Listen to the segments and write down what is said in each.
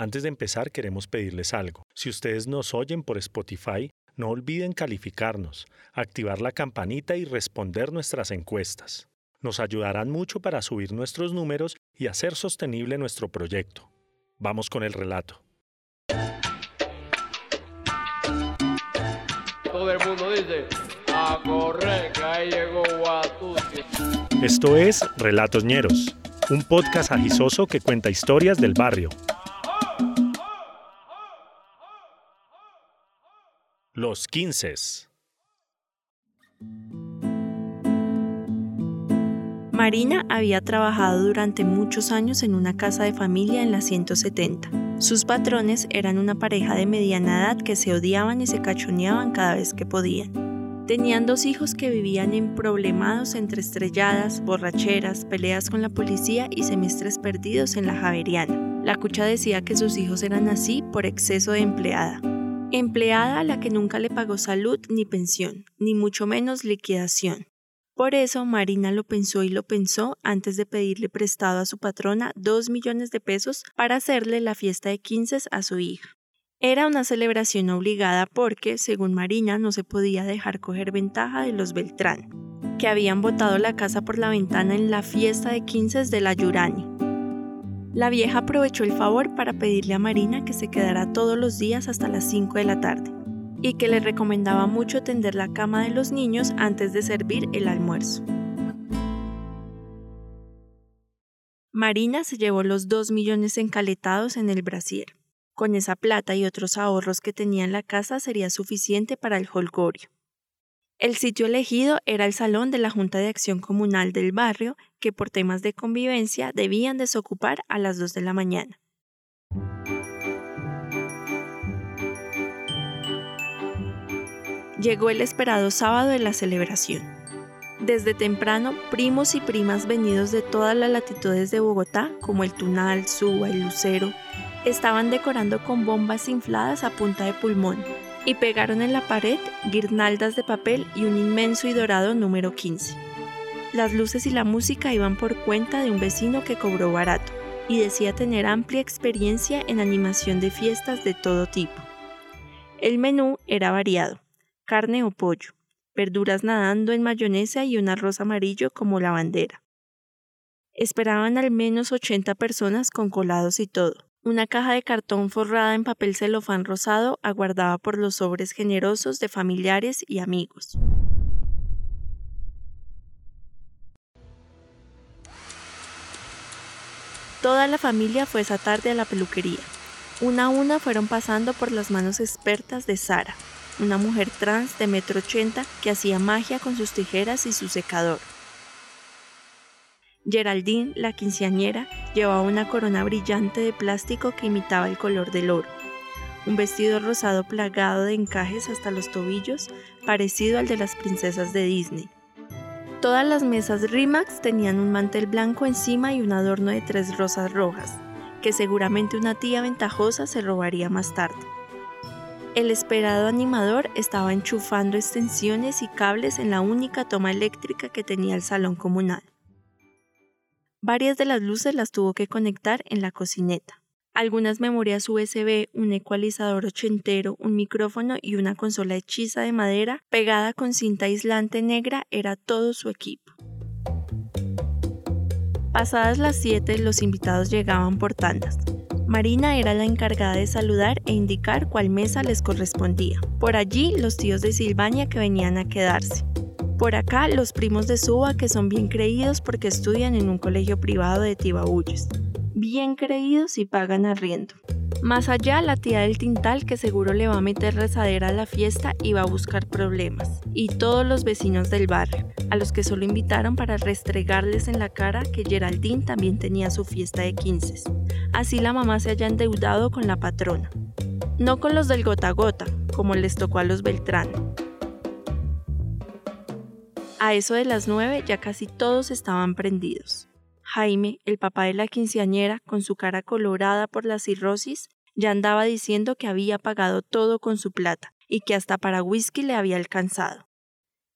Antes de empezar queremos pedirles algo. Si ustedes nos oyen por Spotify, no olviden calificarnos, activar la campanita y responder nuestras encuestas. Nos ayudarán mucho para subir nuestros números y hacer sostenible nuestro proyecto. Vamos con el relato. Todo el mundo dice, a correr, que ahí llegó Esto es Relatos Ñeros, un podcast agisoso que cuenta historias del barrio. Los 15. Marina había trabajado durante muchos años en una casa de familia en la 170. Sus patrones eran una pareja de mediana edad que se odiaban y se cachoneaban cada vez que podían. Tenían dos hijos que vivían en problemados entre estrelladas, borracheras, peleas con la policía y semestres perdidos en la Javeriana. La cucha decía que sus hijos eran así por exceso de empleada empleada a la que nunca le pagó salud ni pensión, ni mucho menos liquidación. Por eso Marina lo pensó y lo pensó antes de pedirle prestado a su patrona dos millones de pesos para hacerle la fiesta de quince a su hija. Era una celebración obligada porque, según Marina, no se podía dejar coger ventaja de los Beltrán, que habían botado la casa por la ventana en la fiesta de quince de la Yurani. La vieja aprovechó el favor para pedirle a Marina que se quedara todos los días hasta las 5 de la tarde y que le recomendaba mucho tender la cama de los niños antes de servir el almuerzo. Marina se llevó los dos millones encaletados en el brasier. Con esa plata y otros ahorros que tenía en la casa sería suficiente para el holgorio. El sitio elegido era el salón de la Junta de Acción Comunal del barrio, que por temas de convivencia debían desocupar a las 2 de la mañana. Llegó el esperado sábado de la celebración. Desde temprano, primos y primas venidos de todas las latitudes de Bogotá, como el Tunal, Suba y Lucero, estaban decorando con bombas infladas a punta de pulmón, y pegaron en la pared guirnaldas de papel y un inmenso y dorado número 15. Las luces y la música iban por cuenta de un vecino que cobró barato y decía tener amplia experiencia en animación de fiestas de todo tipo. El menú era variado, carne o pollo, verduras nadando en mayonesa y un arroz amarillo como la bandera. Esperaban al menos 80 personas con colados y todo. Una caja de cartón forrada en papel celofán rosado aguardaba por los sobres generosos de familiares y amigos. Toda la familia fue esa tarde a la peluquería. Una a una fueron pasando por las manos expertas de Sara, una mujer trans de metro ochenta que hacía magia con sus tijeras y su secador. Geraldine, la quinceañera, llevaba una corona brillante de plástico que imitaba el color del oro, un vestido rosado plagado de encajes hasta los tobillos, parecido al de las princesas de Disney. Todas las mesas Rimax tenían un mantel blanco encima y un adorno de tres rosas rojas, que seguramente una tía ventajosa se robaría más tarde. El esperado animador estaba enchufando extensiones y cables en la única toma eléctrica que tenía el salón comunal. Varias de las luces las tuvo que conectar en la cocineta. Algunas memorias USB, un ecualizador ochentero, un micrófono y una consola hechiza de madera pegada con cinta aislante negra era todo su equipo. Pasadas las 7 los invitados llegaban por tandas. Marina era la encargada de saludar e indicar cuál mesa les correspondía. Por allí los tíos de Silvania que venían a quedarse. Por acá, los primos de Suba que son bien creídos porque estudian en un colegio privado de Tibabuyes. Bien creídos y pagan arriendo. Más allá, la tía del Tintal que seguro le va a meter rezadera a la fiesta y va a buscar problemas. Y todos los vecinos del barrio, a los que solo invitaron para restregarles en la cara que Geraldine también tenía su fiesta de 15. Así la mamá se haya endeudado con la patrona. No con los del gota gota, como les tocó a los Beltrán, a eso de las nueve ya casi todos estaban prendidos. Jaime, el papá de la quinceañera, con su cara colorada por la cirrosis, ya andaba diciendo que había pagado todo con su plata y que hasta para whisky le había alcanzado.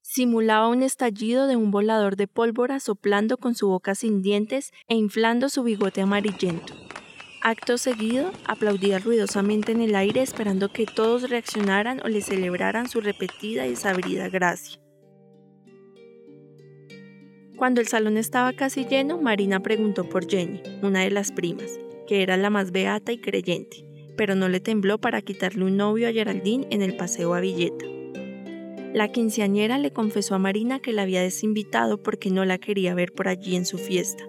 Simulaba un estallido de un volador de pólvora soplando con su boca sin dientes e inflando su bigote amarillento. Acto seguido, aplaudía ruidosamente en el aire esperando que todos reaccionaran o le celebraran su repetida y sabrida gracia. Cuando el salón estaba casi lleno, Marina preguntó por Jenny, una de las primas, que era la más beata y creyente, pero no le tembló para quitarle un novio a Geraldine en el paseo a Villeta. La quinceañera le confesó a Marina que la había desinvitado porque no la quería ver por allí en su fiesta,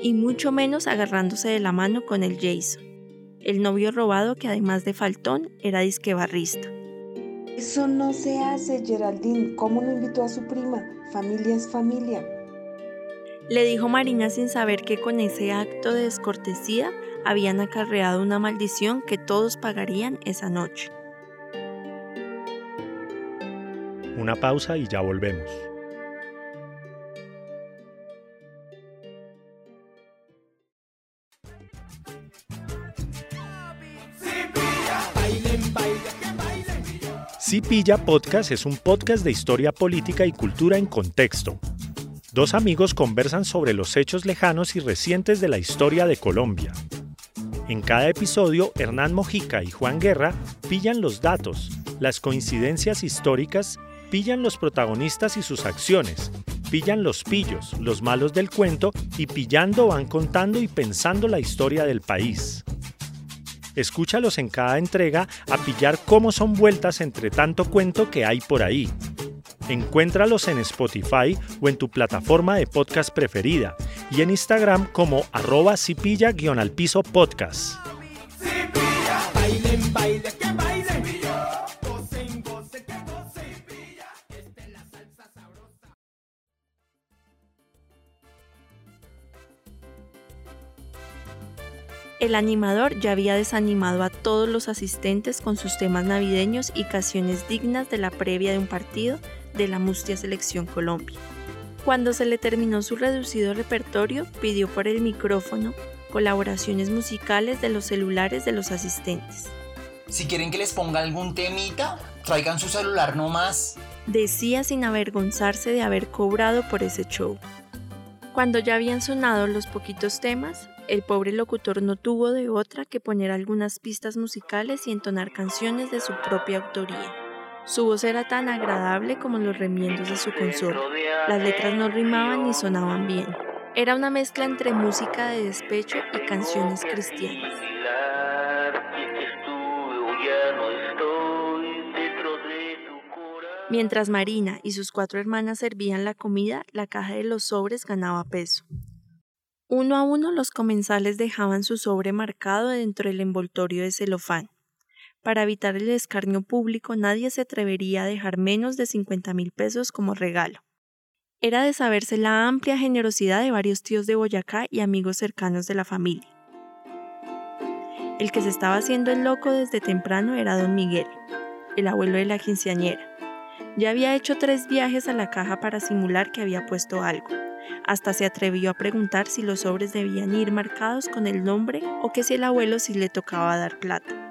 y mucho menos agarrándose de la mano con el Jason, el novio robado que además de faltón era disquebarrista. Eso no se hace, Geraldine. ¿Cómo no invitó a su prima? Familia es familia. Le dijo Marina sin saber que con ese acto de descortesía habían acarreado una maldición que todos pagarían esa noche. Una pausa y ya volvemos. Si Pilla Podcast es un podcast de historia política y cultura en contexto. Dos amigos conversan sobre los hechos lejanos y recientes de la historia de Colombia. En cada episodio, Hernán Mojica y Juan Guerra pillan los datos, las coincidencias históricas, pillan los protagonistas y sus acciones, pillan los pillos, los malos del cuento y pillando van contando y pensando la historia del país. Escúchalos en cada entrega a pillar cómo son vueltas entre tanto cuento que hay por ahí. Encuéntralos en Spotify o en tu plataforma de podcast preferida y en Instagram como arroba cipilla-al piso podcast. El animador ya había desanimado a todos los asistentes con sus temas navideños y canciones dignas de la previa de un partido de la Mustia Selección Colombia. Cuando se le terminó su reducido repertorio, pidió por el micrófono colaboraciones musicales de los celulares de los asistentes. Si quieren que les ponga algún temita, traigan su celular nomás. Decía sin avergonzarse de haber cobrado por ese show. Cuando ya habían sonado los poquitos temas, el pobre locutor no tuvo de otra que poner algunas pistas musicales y entonar canciones de su propia autoría. Su voz era tan agradable como los remiendos de su consola. Las letras no rimaban ni sonaban bien. Era una mezcla entre música de despecho y canciones cristianas. Mientras Marina y sus cuatro hermanas servían la comida, la caja de los sobres ganaba peso. Uno a uno los comensales dejaban su sobre marcado dentro del envoltorio de celofán. Para evitar el escarnio público nadie se atrevería a dejar menos de 50 mil pesos como regalo. Era de saberse la amplia generosidad de varios tíos de Boyacá y amigos cercanos de la familia. El que se estaba haciendo el loco desde temprano era don Miguel, el abuelo de la quinceañera. Ya había hecho tres viajes a la caja para simular que había puesto algo. Hasta se atrevió a preguntar si los sobres debían ir marcados con el nombre o que si el abuelo sí le tocaba dar plata.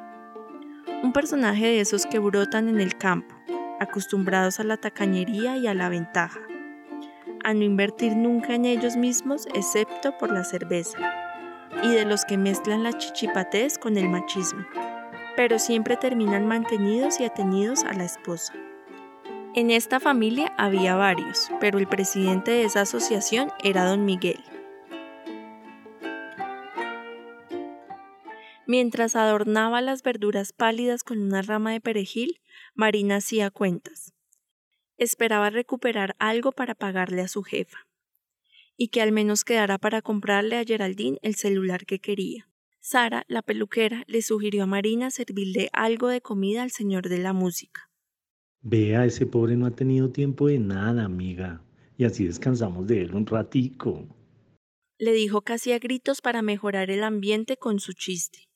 Un personaje de esos que brotan en el campo, acostumbrados a la tacañería y a la ventaja, a no invertir nunca en ellos mismos excepto por la cerveza, y de los que mezclan la chichipatez con el machismo, pero siempre terminan mantenidos y atenidos a la esposa. En esta familia había varios, pero el presidente de esa asociación era don Miguel. Mientras adornaba las verduras pálidas con una rama de perejil, Marina hacía cuentas. Esperaba recuperar algo para pagarle a su jefa, y que al menos quedara para comprarle a Geraldine el celular que quería. Sara, la peluquera, le sugirió a Marina servirle algo de comida al señor de la música. Vea, ese pobre no ha tenido tiempo de nada, amiga. Y así descansamos de él un ratico. Le dijo casi a gritos para mejorar el ambiente con su chiste.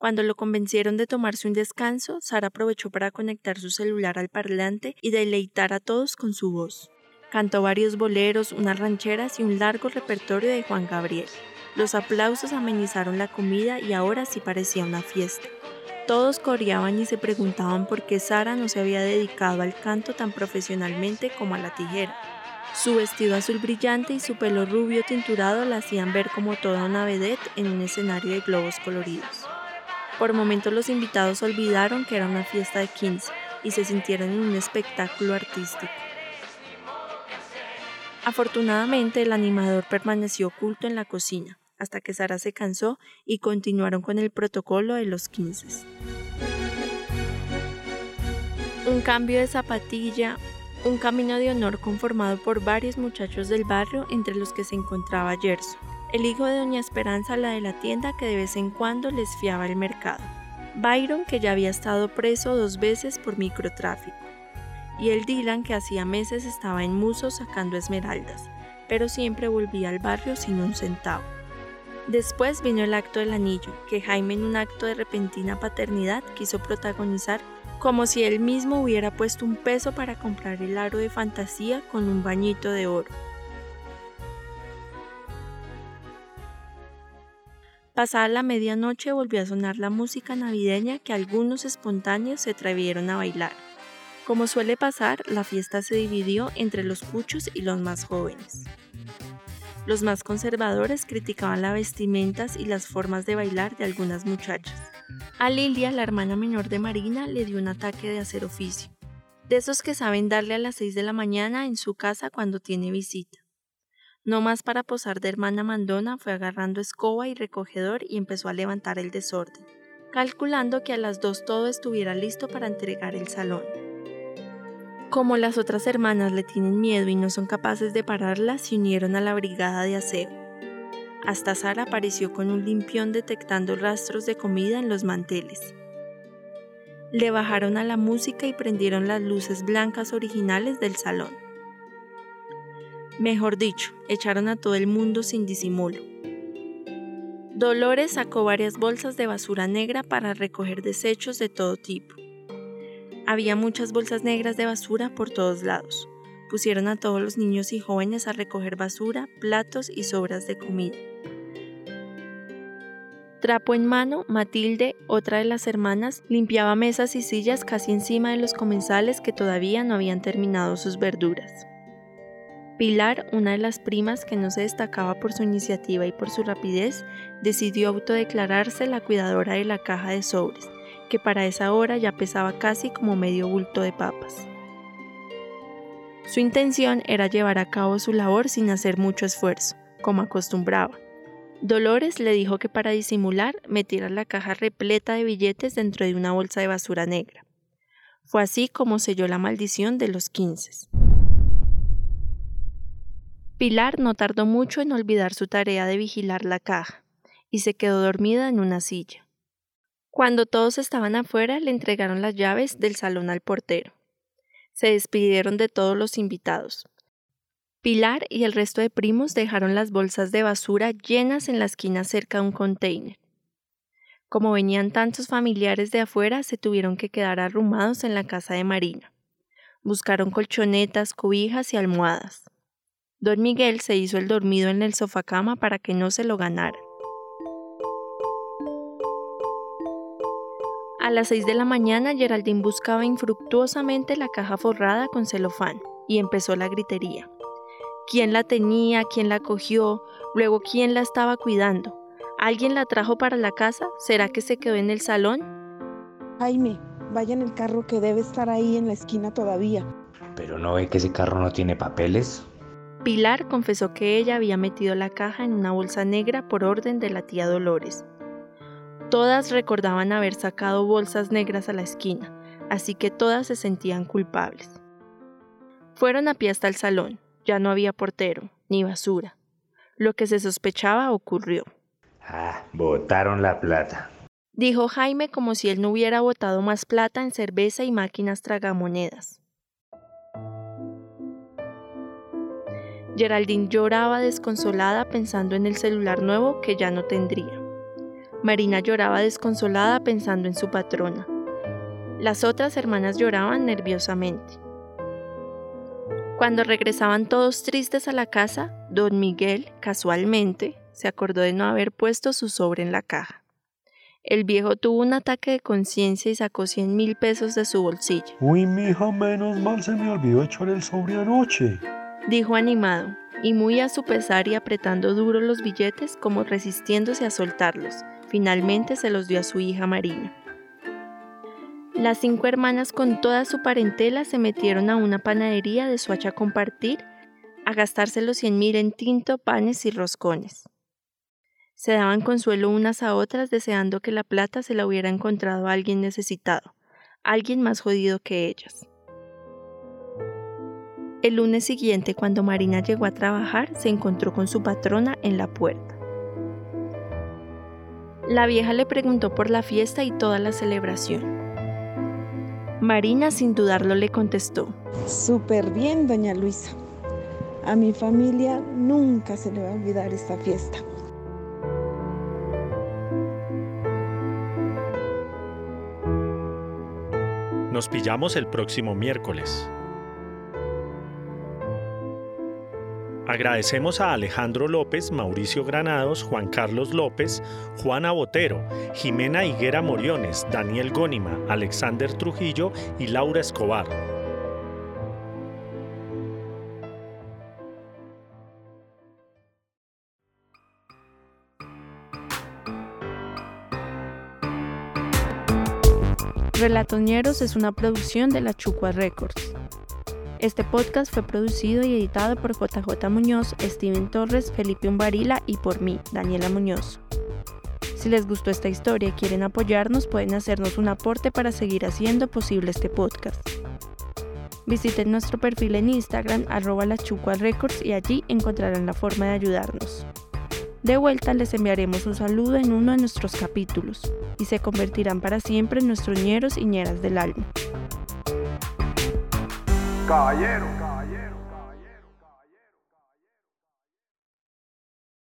Cuando lo convencieron de tomarse un descanso, Sara aprovechó para conectar su celular al parlante y deleitar a todos con su voz. Cantó varios boleros, unas rancheras y un largo repertorio de Juan Gabriel. Los aplausos amenizaron la comida y ahora sí parecía una fiesta. Todos coreaban y se preguntaban por qué Sara no se había dedicado al canto tan profesionalmente como a la tijera. Su vestido azul brillante y su pelo rubio tinturado la hacían ver como toda una vedette en un escenario de globos coloridos. Por momentos los invitados olvidaron que era una fiesta de 15 y se sintieron en un espectáculo artístico. Afortunadamente el animador permaneció oculto en la cocina hasta que Sara se cansó y continuaron con el protocolo de los 15. Un cambio de zapatilla, un camino de honor conformado por varios muchachos del barrio entre los que se encontraba Gerson, el hijo de doña Esperanza, la de la tienda que de vez en cuando les fiaba el mercado, Byron que ya había estado preso dos veces por microtráfico, y el Dylan que hacía meses estaba en Muso sacando esmeraldas, pero siempre volvía al barrio sin un centavo. Después vino el acto del anillo, que Jaime en un acto de repentina paternidad quiso protagonizar como si él mismo hubiera puesto un peso para comprar el aro de fantasía con un bañito de oro. Pasada la medianoche volvió a sonar la música navideña que algunos espontáneos se atrevieron a bailar. Como suele pasar, la fiesta se dividió entre los cuchos y los más jóvenes. Los más conservadores criticaban las vestimentas y las formas de bailar de algunas muchachas. A Lilia, la hermana menor de Marina, le dio un ataque de hacer oficio, de esos que saben darle a las 6 de la mañana en su casa cuando tiene visita. No más para posar de hermana mandona, fue agarrando escoba y recogedor y empezó a levantar el desorden, calculando que a las dos todo estuviera listo para entregar el salón. Como las otras hermanas le tienen miedo y no son capaces de pararla, se unieron a la brigada de aseo. Hasta Sara apareció con un limpión detectando rastros de comida en los manteles. Le bajaron a la música y prendieron las luces blancas originales del salón. Mejor dicho, echaron a todo el mundo sin disimulo. Dolores sacó varias bolsas de basura negra para recoger desechos de todo tipo. Había muchas bolsas negras de basura por todos lados. Pusieron a todos los niños y jóvenes a recoger basura, platos y sobras de comida. Trapo en mano, Matilde, otra de las hermanas, limpiaba mesas y sillas casi encima de los comensales que todavía no habían terminado sus verduras. Pilar, una de las primas que no se destacaba por su iniciativa y por su rapidez, decidió autodeclararse la cuidadora de la caja de sobres que para esa hora ya pesaba casi como medio bulto de papas. Su intención era llevar a cabo su labor sin hacer mucho esfuerzo, como acostumbraba. Dolores le dijo que para disimular metiera la caja repleta de billetes dentro de una bolsa de basura negra. Fue así como selló la maldición de los quince. Pilar no tardó mucho en olvidar su tarea de vigilar la caja y se quedó dormida en una silla. Cuando todos estaban afuera, le entregaron las llaves del salón al portero. Se despidieron de todos los invitados. Pilar y el resto de primos dejaron las bolsas de basura llenas en la esquina cerca de un container. Como venían tantos familiares de afuera, se tuvieron que quedar arrumados en la casa de Marina. Buscaron colchonetas, cobijas y almohadas. Don Miguel se hizo el dormido en el sofá cama para que no se lo ganara. A las 6 de la mañana, Geraldine buscaba infructuosamente la caja forrada con celofán y empezó la gritería. ¿Quién la tenía? ¿Quién la cogió? Luego, ¿quién la estaba cuidando? ¿Alguien la trajo para la casa? ¿Será que se quedó en el salón? Jaime, vaya en el carro que debe estar ahí en la esquina todavía. ¿Pero no ve que ese carro no tiene papeles? Pilar confesó que ella había metido la caja en una bolsa negra por orden de la tía Dolores Todas recordaban haber sacado bolsas negras a la esquina, así que todas se sentían culpables. Fueron a pie hasta el salón. Ya no había portero, ni basura. Lo que se sospechaba ocurrió. Ah, botaron la plata. Dijo Jaime como si él no hubiera botado más plata en cerveza y máquinas tragamonedas. Geraldine lloraba desconsolada pensando en el celular nuevo que ya no tendría. Marina lloraba desconsolada pensando en su patrona. Las otras hermanas lloraban nerviosamente. Cuando regresaban todos tristes a la casa, don Miguel, casualmente, se acordó de no haber puesto su sobre en la caja. El viejo tuvo un ataque de conciencia y sacó cien mil pesos de su bolsillo. Uy, mija, menos mal se me olvidó echar el sobre anoche. Dijo animado, y muy a su pesar y apretando duro los billetes como resistiéndose a soltarlos, finalmente se los dio a su hija Marina. Las cinco hermanas con toda su parentela se metieron a una panadería de Suacha a compartir, a gastarse los cien mil en tinto, panes y roscones. Se daban consuelo unas a otras deseando que la plata se la hubiera encontrado a alguien necesitado, alguien más jodido que ellas. El lunes siguiente, cuando Marina llegó a trabajar, se encontró con su patrona en la puerta. La vieja le preguntó por la fiesta y toda la celebración. Marina sin dudarlo le contestó. Súper bien, doña Luisa. A mi familia nunca se le va a olvidar esta fiesta. Nos pillamos el próximo miércoles. Agradecemos a Alejandro López, Mauricio Granados, Juan Carlos López, Juana Botero, Jimena Higuera Moriones, Daniel Gónima, Alexander Trujillo y Laura Escobar. Relatoñeros es una producción de la Chucua Records. Este podcast fue producido y editado por JJ Muñoz, Steven Torres, Felipe Umbarila y por mí, Daniela Muñoz. Si les gustó esta historia y quieren apoyarnos, pueden hacernos un aporte para seguir haciendo posible este podcast. Visiten nuestro perfil en Instagram, arroba Records, y allí encontrarán la forma de ayudarnos. De vuelta les enviaremos un saludo en uno de nuestros capítulos y se convertirán para siempre en nuestros ñeros y ñeras del alma caballero.